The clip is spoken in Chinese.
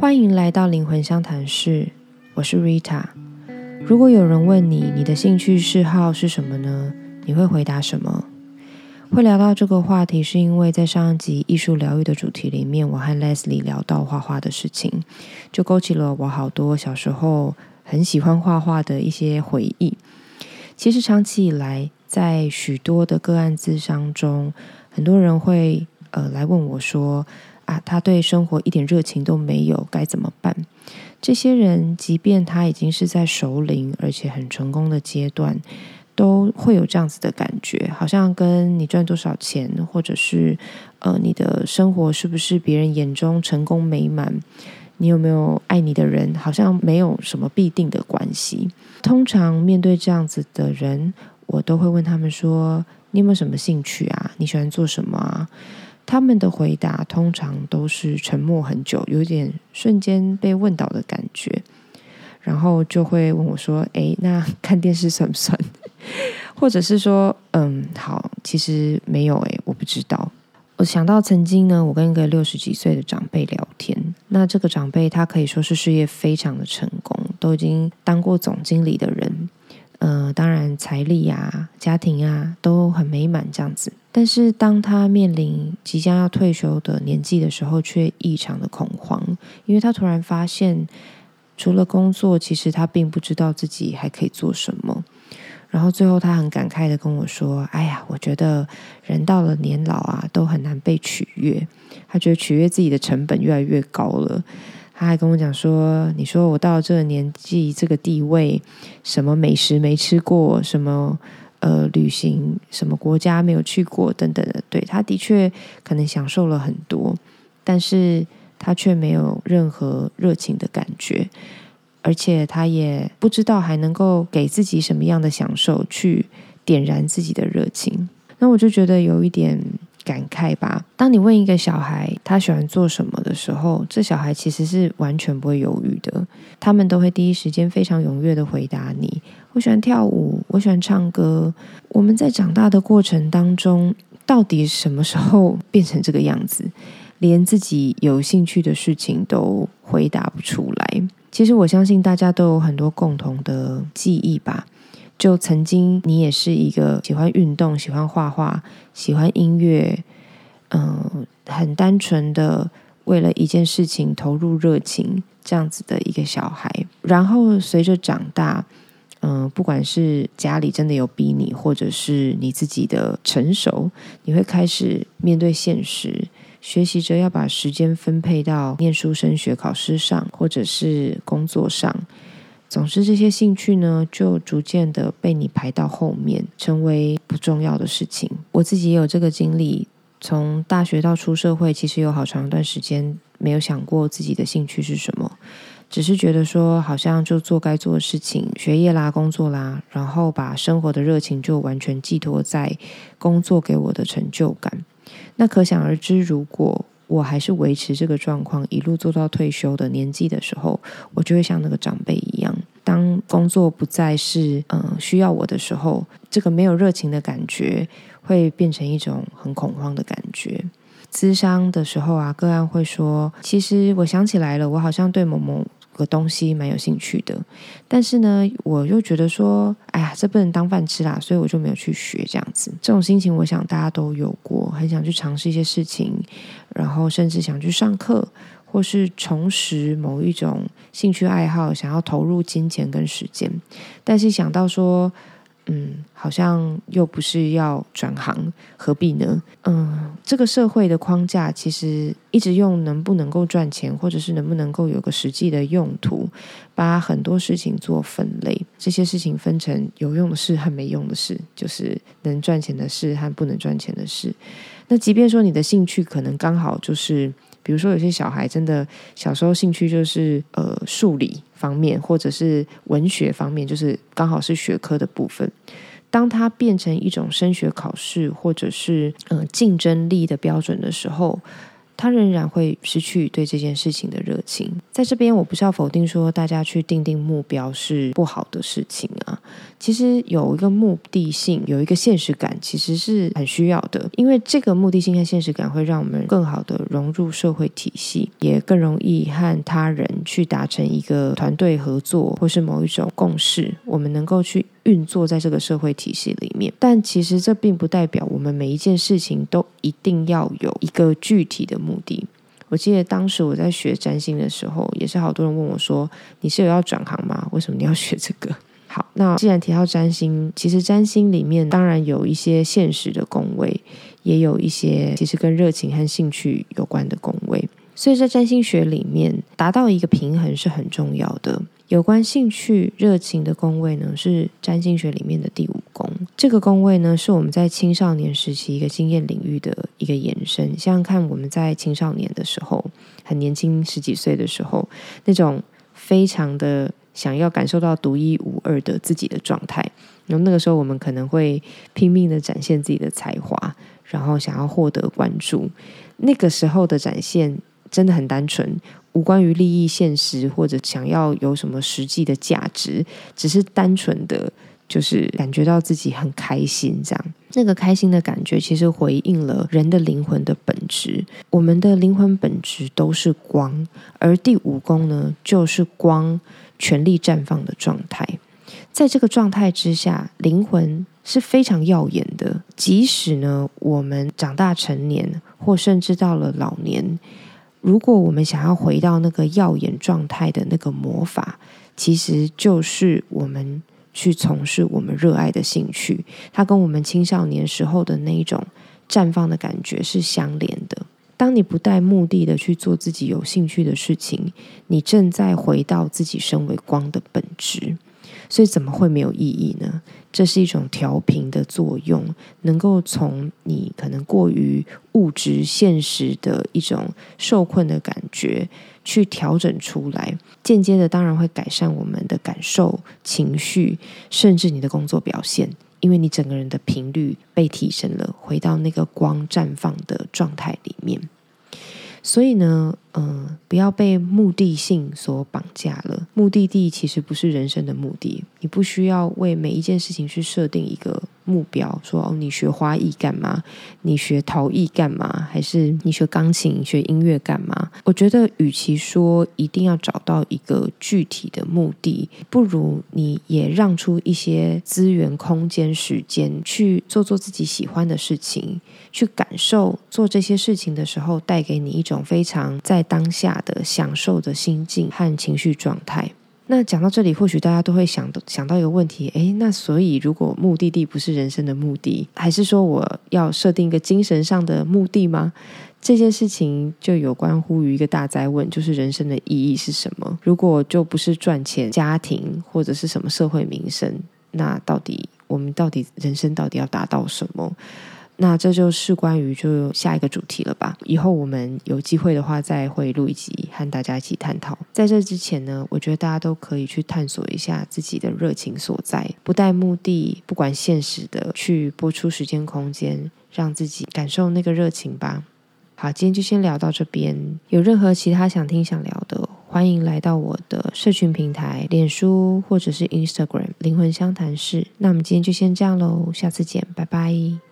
欢迎来到灵魂相谈室，我是 Rita。如果有人问你，你的兴趣嗜好是什么呢？你会回答什么？会聊到这个话题，是因为在上一集艺术疗愈的主题里面，我和 Leslie 聊到画画的事情，就勾起了我好多小时候很喜欢画画的一些回忆。其实长期以来，在许多的个案咨商中，很多人会呃来问我说。啊，他对生活一点热情都没有，该怎么办？这些人，即便他已经是在熟龄而且很成功的阶段，都会有这样子的感觉，好像跟你赚多少钱，或者是呃你的生活是不是别人眼中成功美满，你有没有爱你的人，好像没有什么必定的关系。通常面对这样子的人，我都会问他们说：“你有没有什么兴趣啊？你喜欢做什么啊？”他们的回答通常都是沉默很久，有点瞬间被问倒的感觉，然后就会问我说：“诶，那 看电视算不算？” 或者是说：“嗯，好，其实没有诶，我不知道。”我想到曾经呢，我跟一个六十几岁的长辈聊天，那这个长辈他可以说是事业非常的成功，都已经当过总经理的人。呃，当然，财力啊、家庭啊都很美满这样子。但是，当他面临即将要退休的年纪的时候，却异常的恐慌，因为他突然发现，除了工作，其实他并不知道自己还可以做什么。然后最后，他很感慨的跟我说：“哎呀，我觉得人到了年老啊，都很难被取悦。他觉得取悦自己的成本越来越高了。”他还跟我讲说：“你说我到了这个年纪、这个地位，什么美食没吃过，什么呃旅行，什么国家没有去过，等等的。对，他的确可能享受了很多，但是他却没有任何热情的感觉，而且他也不知道还能够给自己什么样的享受去点燃自己的热情。那我就觉得有一点。”感慨吧。当你问一个小孩他喜欢做什么的时候，这小孩其实是完全不会犹豫的。他们都会第一时间非常踊跃的回答你：“我喜欢跳舞，我喜欢唱歌。”我们在长大的过程当中，到底什么时候 变成这个样子？连自己有兴趣的事情都回答不出来。其实我相信大家都有很多共同的记忆吧。就曾经，你也是一个喜欢运动、喜欢画画、喜欢音乐，嗯，很单纯的为了一件事情投入热情这样子的一个小孩。然后随着长大，嗯，不管是家里真的有逼你，或者是你自己的成熟，你会开始面对现实，学习着要把时间分配到念书、升学、考试上，或者是工作上。总之，这些兴趣呢，就逐渐的被你排到后面，成为不重要的事情。我自己也有这个经历，从大学到出社会，其实有好长一段时间没有想过自己的兴趣是什么，只是觉得说，好像就做该做的事情，学业啦、工作啦，然后把生活的热情就完全寄托在工作给我的成就感。那可想而知，如果我还是维持这个状况，一路做到退休的年纪的时候，我就会像那个长辈一样，当工作不再是嗯需要我的时候，这个没有热情的感觉会变成一种很恐慌的感觉。咨商的时候啊，个案会说：“其实我想起来了，我好像对某某。”个东西蛮有兴趣的，但是呢，我又觉得说，哎呀，这不能当饭吃啦，所以我就没有去学这样子。这种心情，我想大家都有过，很想去尝试一些事情，然后甚至想去上课，或是重拾某一种兴趣爱好，想要投入金钱跟时间，但是想到说。嗯，好像又不是要转行，何必呢？嗯，这个社会的框架其实一直用能不能够赚钱，或者是能不能够有个实际的用途，把很多事情做分类，这些事情分成有用的事和没用的事，就是能赚钱的事和不能赚钱的事。那即便说你的兴趣可能刚好就是。比如说，有些小孩真的小时候兴趣就是呃数理方面，或者是文学方面，就是刚好是学科的部分。当他变成一种升学考试或者是呃竞争力的标准的时候，他仍然会失去对这件事情的热情。在这边，我不是要否定说大家去定定目标是不好的事情啊。其实有一个目的性，有一个现实感，其实是很需要的。因为这个目的性和现实感会让我们更好的融入社会体系，也更容易和他人去达成一个团队合作，或是某一种共识。我们能够去运作在这个社会体系里面。但其实这并不代表我们每一件事情都一定要有一个具体的目的。我记得当时我在学占星的时候，也是好多人问我说：“你是有要转行吗？为什么你要学这个？” 好，那既然提到占星，其实占星里面当然有一些现实的宫位，也有一些其实跟热情和兴趣有关的宫位。所以在占星学里面，达到一个平衡是很重要的。有关兴趣、热情的宫位呢，是占星学里面的第五宫。这个宫位呢，是我们在青少年时期一个经验领域的一个延伸。想想看，我们在青少年的时候，很年轻，十几岁的时候，那种非常的。想要感受到独一无二的自己的状态，然后那个时候我们可能会拼命的展现自己的才华，然后想要获得关注。那个时候的展现真的很单纯，无关于利益、现实或者想要有什么实际的价值，只是单纯的。就是感觉到自己很开心，这样那个开心的感觉，其实回应了人的灵魂的本质。我们的灵魂本质都是光，而第五宫呢，就是光全力绽放的状态。在这个状态之下，灵魂是非常耀眼的。即使呢，我们长大成年，或甚至到了老年，如果我们想要回到那个耀眼状态的那个魔法，其实就是我们。去从事我们热爱的兴趣，它跟我们青少年时候的那一种绽放的感觉是相连的。当你不带目的的去做自己有兴趣的事情，你正在回到自己身为光的本质。所以怎么会没有意义呢？这是一种调频的作用，能够从你可能过于物质现实的一种受困的感觉，去调整出来，间接的当然会改善我们的感受、情绪，甚至你的工作表现，因为你整个人的频率被提升了，回到那个光绽放的状态里面。所以呢，嗯，不要被目的性所绑架了。目的地其实不是人生的目的，你不需要为每一件事情去设定一个。目标说哦，你学花艺干嘛？你学陶艺干嘛？还是你学钢琴、学音乐干嘛？我觉得，与其说一定要找到一个具体的目的，不如你也让出一些资源、空间、时间，去做做自己喜欢的事情，去感受做这些事情的时候，带给你一种非常在当下的享受的心境和情绪状态。那讲到这里，或许大家都会想想到一个问题：诶，那所以如果目的地不是人生的目的，还是说我要设定一个精神上的目的吗？这件事情就有关乎于一个大灾问，就是人生的意义是什么？如果就不是赚钱、家庭或者是什么社会名声，那到底我们到底人生到底要达到什么？那这就是关于就下一个主题了吧？以后我们有机会的话，再会录一集和大家一起探讨。在这之前呢，我觉得大家都可以去探索一下自己的热情所在，不带目的，不管现实的，去播出时间空间，让自己感受那个热情吧。好，今天就先聊到这边。有任何其他想听想聊的，欢迎来到我的社群平台，脸书或者是 Instagram 灵魂相谈室。那我们今天就先这样喽，下次见，拜拜。